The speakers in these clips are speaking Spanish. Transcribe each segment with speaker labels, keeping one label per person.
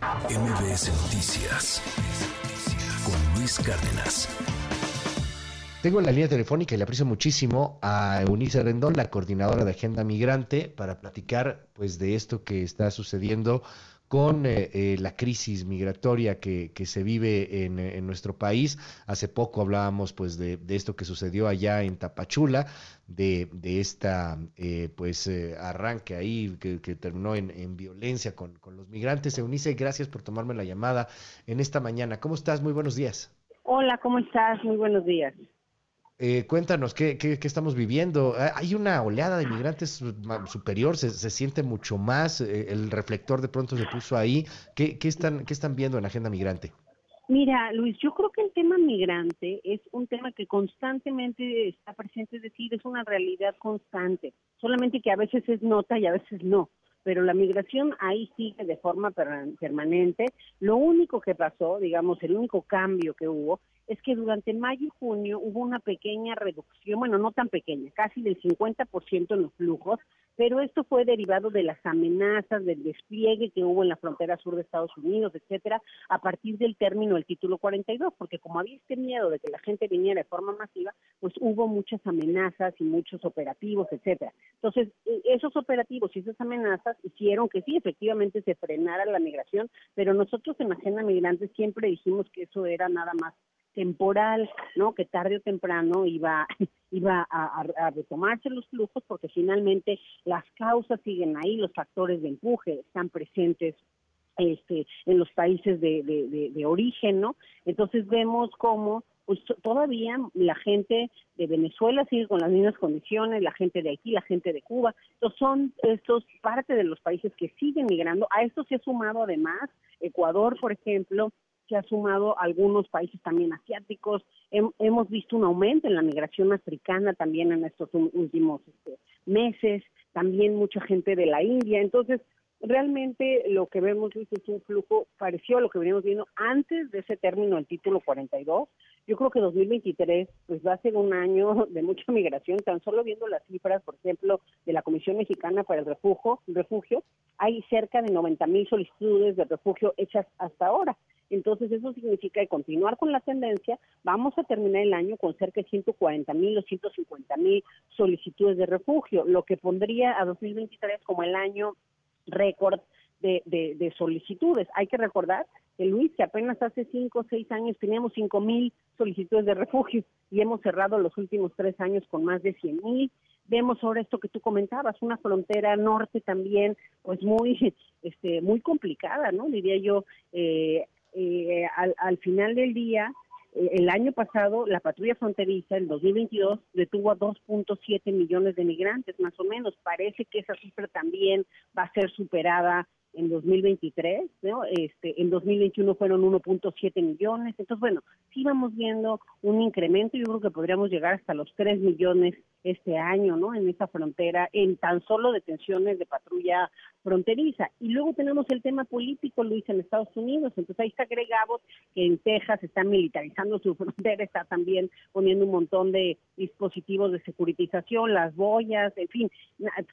Speaker 1: MBS Noticias con Luis Cárdenas.
Speaker 2: Tengo en la línea telefónica y le aprecio muchísimo a Eunice Rendón, la coordinadora de Agenda Migrante, para platicar pues de esto que está sucediendo con eh, eh, la crisis migratoria que, que se vive en, en, nuestro país. Hace poco hablábamos pues de, de esto que sucedió allá en Tapachula, de, de esta eh, pues eh, arranque ahí que, que terminó en, en violencia con, con, los migrantes. Eunice, gracias por tomarme la llamada en esta mañana. ¿Cómo estás? Muy buenos días.
Speaker 3: Hola, ¿cómo estás? Muy buenos días.
Speaker 2: Eh, cuéntanos, ¿qué, ¿qué, qué, estamos viviendo? Ah, hay una oleada de inmigrantes superior, se, se siente mucho más, eh, el reflector de pronto se puso ahí. ¿Qué, ¿Qué, están, ¿Qué están viendo en Agenda Migrante?
Speaker 3: Mira, Luis, yo creo que el tema migrante es un tema que constantemente está presente, es decir, es una realidad constante, solamente que a veces es nota y a veces no pero la migración ahí sigue de forma permanente. Lo único que pasó, digamos, el único cambio que hubo es que durante mayo y junio hubo una pequeña reducción, bueno, no tan pequeña, casi del 50% en los flujos, pero esto fue derivado de las amenazas, del despliegue que hubo en la frontera sur de Estados Unidos, etcétera, a partir del término del título 42, porque como había este miedo de que la gente viniera de forma masiva, pues hubo muchas amenazas y muchos operativos, etcétera. Entonces, e, esos operativos y esas amenazas hicieron que sí, efectivamente se frenara la migración, pero nosotros en Agenda Migrante siempre dijimos que eso era nada más temporal, ¿no? Que tarde o temprano iba iba a, retomarse los flujos porque finalmente las causas siguen ahí, los factores de empuje están presentes este, en los países de, de, de, de origen, ¿no? Entonces vemos cómo pues todavía la gente de Venezuela sigue con las mismas condiciones, la gente de Haití, la gente de Cuba, entonces son estos parte de los países que siguen migrando. A esto se ha sumado además Ecuador, por ejemplo, se ha sumado algunos países también asiáticos. Hem, hemos visto un aumento en la migración africana también en estos últimos este, meses, también mucha gente de la India. Entonces, realmente lo que vemos es un flujo parecido a lo que veníamos viendo antes de ese término del título 42. Yo creo que 2023 pues va a ser un año de mucha migración, tan solo viendo las cifras, por ejemplo, de la Comisión Mexicana para el Refugio, refugio hay cerca de 90 mil solicitudes de refugio hechas hasta ahora. Entonces, eso significa que continuar con la tendencia, vamos a terminar el año con cerca de 140 mil o 150 mil solicitudes de refugio, lo que pondría a 2023 como el año récord de, de, de, solicitudes. Hay que recordar que Luis, que apenas hace cinco o seis años teníamos cinco mil solicitudes de refugio y hemos cerrado los últimos tres años con más de cien mil. Vemos ahora esto que tú comentabas, una frontera norte también, pues muy, este, muy complicada, ¿no? Diría yo, eh, eh, al, al, final del día, eh, el año pasado, la patrulla fronteriza, en 2022, detuvo a 2.7 millones de migrantes, más o menos. Parece que esa cifra también va a ser superada en 2023, ¿no? Este, en 2021 fueron 1.7 millones. Entonces, bueno, sí vamos viendo un incremento. Yo creo que podríamos llegar hasta los 3 millones este año, ¿no? En esa frontera, en tan solo detenciones de patrulla fronteriza. Y luego tenemos el tema político, Luis, en Estados Unidos. Entonces ahí está Greg Abbott, que en Texas está militarizando su frontera, está también poniendo un montón de dispositivos de securitización, las boyas, en fin.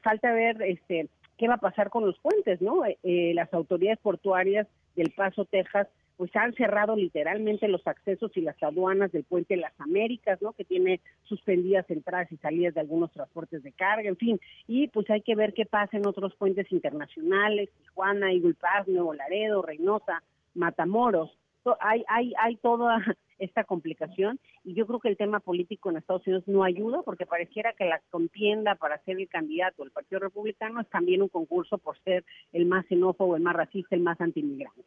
Speaker 3: Falta ver, este, qué va a pasar con los puentes, ¿no? Eh, eh, las autoridades portuarias del Paso, Texas, pues han cerrado literalmente los accesos y las aduanas del puente las Américas, ¿no? Que tiene suspendidas entradas y salidas de algunos transportes de carga, en fin, y pues hay que ver qué pasa en otros puentes internacionales, Tijuana, Eagle Pass, Nuevo Laredo, Reynosa, Matamoros. Hay, hay, hay toda esta complicación y yo creo que el tema político en Estados Unidos no ayuda porque pareciera que la contienda para ser el candidato del Partido Republicano es también un concurso por ser el más xenófobo, el más racista, el más antimigrante.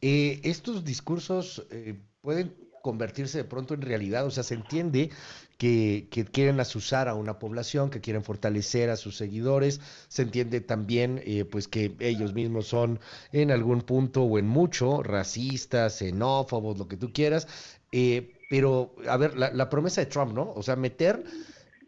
Speaker 2: Eh, estos discursos eh, pueden convertirse de pronto en realidad, o sea, se entiende que, que, quieren asusar a una población, que quieren fortalecer a sus seguidores, se entiende también eh, pues que ellos mismos son en algún punto o en mucho racistas, xenófobos, lo que tú quieras, eh, pero a ver, la, la promesa de Trump, ¿no? O sea, meter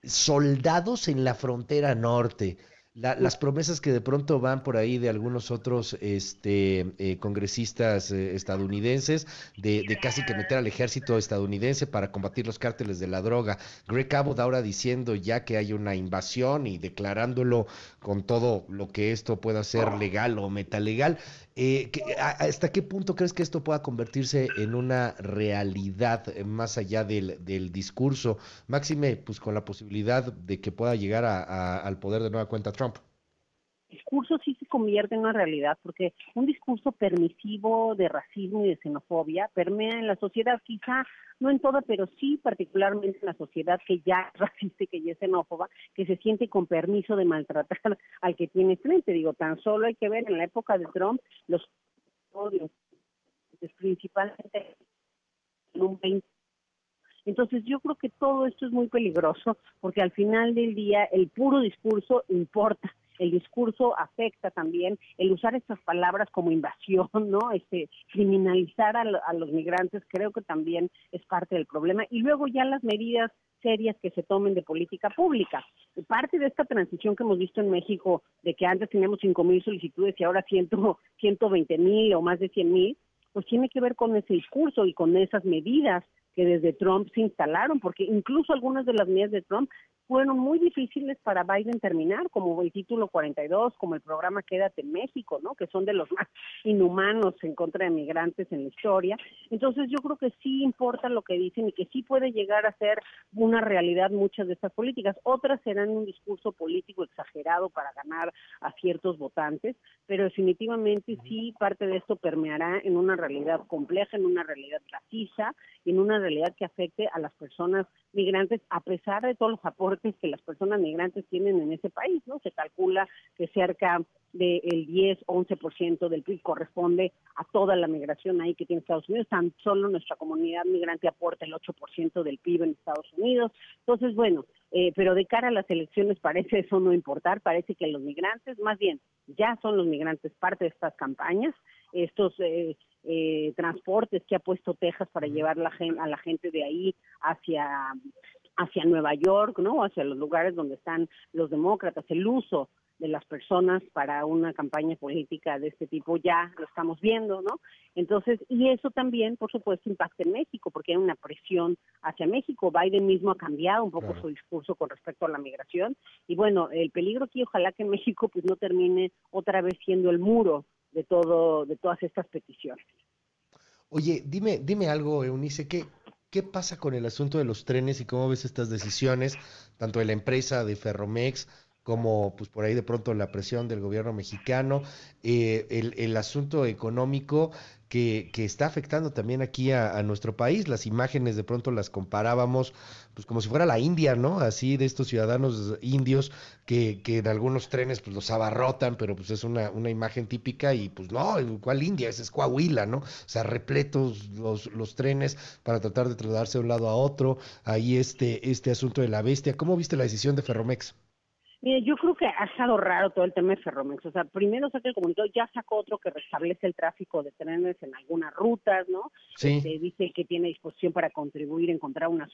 Speaker 2: soldados en la frontera norte, la, las promesas que de pronto van por ahí de algunos otros este, eh, congresistas eh, estadounidenses de, de, casi que meter al ejército estadounidense para combatir los cárteles de la droga. Greg Abbott ahora diciendo ya que hay una invasión y declarándolo con todo lo que esto pueda ser legal o metalegal. Eh, ¿Hasta qué punto crees que esto pueda convertirse en una realidad eh, más allá del, discurso? Máxime, pues con la posibilidad de que pueda llegar al poder de nueva cuenta Trump
Speaker 3: discurso sí se convierte en una realidad, porque un discurso permisivo de racismo y de xenofobia permea en la sociedad, quizá no en toda, pero sí particularmente en la sociedad que ya es racista y que ya es xenófoba, que se siente con permiso de maltratar al que tiene frente. Digo, tan solo hay que ver en la época de Trump los odios, principalmente en un 20 entonces yo creo que todo esto es muy peligroso porque al final del día el puro discurso importa el discurso afecta también el usar estas palabras como invasión, ¿no? Este, criminalizar a, los migrantes creo que también es parte del problema. Y luego ya las medidas serias que se tomen de política pública. Parte de esta transición que hemos visto en México, de que antes teníamos 5 mil solicitudes y ahora 100, 120 mil o más de 100 mil, pues tiene que ver con ese discurso y con esas medidas que desde Trump se instalaron, porque incluso algunas de las medidas de Trump fueron muy difíciles para Biden terminar, como el título 42, como el programa Quédate en México, ¿no? Que son de los más inhumanos en contra de migrantes en la historia. Entonces yo creo que sí importa lo que dicen y que sí puede llegar a ser una realidad muchas de estas políticas. Otras serán un discurso político exagerado para ganar a ciertos votantes, pero definitivamente sí parte de esto permeará en una realidad compleja, en una realidad racista en una realidad que afecte a las personas migrantes a pesar de todos los aportes que las personas migrantes tienen en ese país, ¿no? Se calcula que cerca del 10, 11% del PIB corresponde a toda la migración ahí que tiene Estados Unidos, tan solo nuestra comunidad migrante aporta el 8% del PIB en Estados Unidos. Entonces, bueno, eh, pero de cara a las elecciones parece eso no importar, parece que los migrantes, más bien, ya son los migrantes parte de estas campañas, estos eh, eh, transportes que ha puesto Texas para llevar la, a la gente de ahí hacia hacia Nueva York, ¿no? Hacia los lugares donde están los demócratas, el uso de las personas para una campaña política de este tipo ya lo estamos viendo, ¿no? Entonces, y eso también, por supuesto, impacta en México, porque hay una presión hacia México. Biden mismo ha cambiado un poco su discurso con respecto a la migración. Y bueno, el peligro aquí, ojalá que México pues no termine otra vez siendo el muro de todo, de todas estas peticiones.
Speaker 2: Oye, dime, dime algo, Eunice, ¿qué, ¿qué pasa con el asunto de los trenes y cómo ves estas decisiones, tanto de la empresa de Ferromex como pues por ahí de pronto la presión del gobierno mexicano, eh, el, el, asunto económico que, que, está afectando también aquí a, nuestro país. Las imágenes de pronto las comparábamos pues como si fuera la India, ¿no? Así de estos ciudadanos indios que, que en algunos trenes pues los abarrotan, pero pues es una, una imagen típica y pues no, ¿cuál India? Ese es Coahuila, ¿no? O sea, repletos los, los trenes para tratar de trasladarse de un lado a otro. Ahí este, este asunto de la bestia. ¿Cómo viste la decisión de Ferromex?
Speaker 3: Mire, yo creo que ha estado raro todo el tema de Ferromex. O sea, primero saca el comunicado, ya sacó otro que restablece el tráfico de trenes en algunas rutas, ¿no?
Speaker 2: Sí.
Speaker 3: Este, dice que tiene disposición para contribuir a encontrar una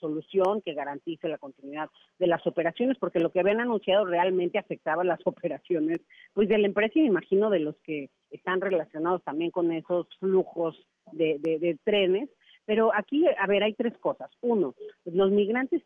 Speaker 3: solución que garantice la continuidad de las operaciones, porque lo que habían anunciado realmente afectaba las operaciones, pues de la empresa y me imagino de los que están relacionados también con esos flujos de, de, de trenes. Pero aquí, a ver, hay tres cosas. Uno, los migrantes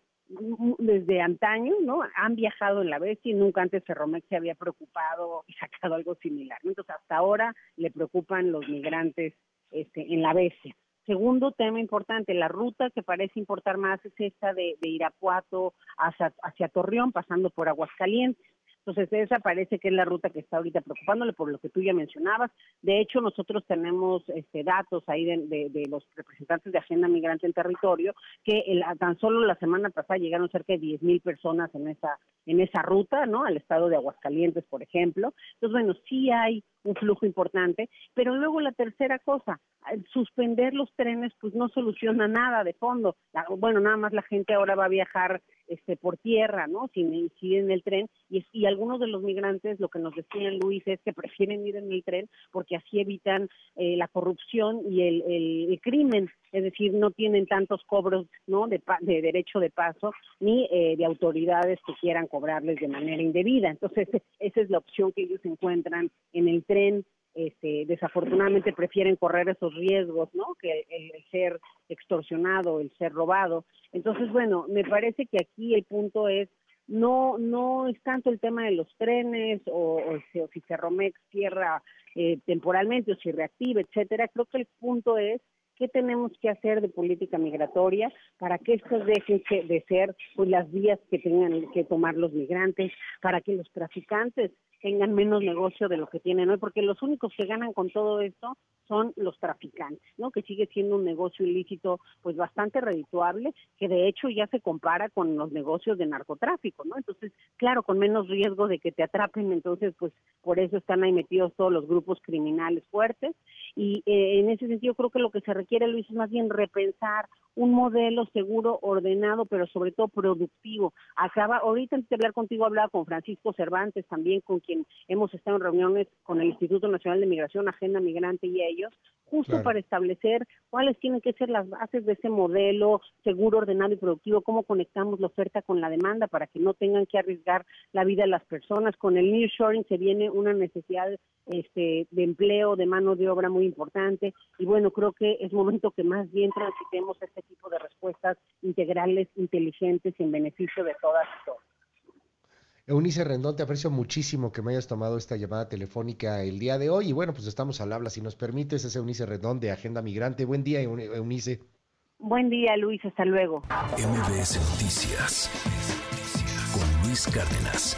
Speaker 3: desde antaño, ¿no? Han viajado en la bestia y nunca antes Ferromex se había preocupado y sacado algo similar. Entonces, hasta ahora le preocupan los migrantes este, en la bestia. Segundo tema importante, la ruta que parece importar más es esta de, Irapuato hacia, hacia Torreón, pasando por Aguascalientes. Entonces, esa parece que es la ruta que está ahorita preocupándole por lo que tú ya mencionabas. De hecho, nosotros tenemos este, datos ahí de, los representantes de Agenda Migrante en Territorio que tan solo la semana pasada llegaron cerca de 10 mil personas en esa, en esa ruta, ¿no? Al estado de Aguascalientes, por ejemplo. Entonces, bueno, sí hay un flujo importante, pero luego la tercera cosa, suspender los trenes pues no soluciona nada de fondo. bueno, nada más la gente ahora va a viajar este por tierra, ¿no? Sin ir en el tren y, y algunos de los migrantes lo que nos decían Luis es que prefieren ir en el tren porque así evitan eh, la corrupción y el, el, crimen, es decir, no tienen tantos cobros, ¿no? De, de derecho de paso ni eh, de autoridades que quieran cobrarles de manera indebida. Entonces, esa es la opción que ellos encuentran en el tren este, desafortunadamente prefieren correr esos riesgos, ¿no? Que el, ser extorsionado, el ser robado. Entonces, bueno, me parece que aquí el punto es no no es tanto el tema de los trenes o, o, si Ferromex cierra eh, temporalmente o si reactiva, etcétera. Creo que el punto es qué tenemos que hacer de política migratoria para que estos dejen de ser pues, las vías que tengan que tomar los migrantes, para que los traficantes tengan menos negocio de lo que tienen hoy, porque los únicos que ganan con todo esto son los traficantes, ¿no? Que sigue siendo un negocio ilícito pues bastante redituable, que de hecho ya se compara con los negocios de narcotráfico, ¿no? Entonces, claro, con menos riesgo de que te atrapen, entonces pues por eso están ahí metidos todos los grupos criminales fuertes y eh, en ese sentido creo que lo que se requiere, Luis, es más bien repensar un modelo seguro, ordenado, pero sobre todo productivo. Acaba, ahorita antes de hablar contigo hablaba con Francisco Cervantes, también con quien hemos estado en reuniones con el Instituto Nacional de Migración, Agenda Migrante y ellos, justo para establecer cuáles tienen que ser las bases de ese modelo seguro, ordenado y productivo, cómo conectamos la oferta con la demanda para que no tengan que arriesgar la vida de las personas. Con el nearshoring se viene una necesidad este, de empleo, de mano de obra muy importante y bueno, creo que es momento que más bien transitemos este tipo de respuestas integrales, inteligentes en beneficio de todas y todos.
Speaker 2: Eunice Rendón, te aprecio muchísimo que me hayas tomado esta llamada telefónica el día de hoy. Y bueno, pues estamos al habla. Si nos permites, es Eunice Rendón de Agenda Migrante. Buen día, Eunice.
Speaker 3: Buen día, Luis. Hasta luego.
Speaker 1: MBS Noticias con Luis Cárdenas.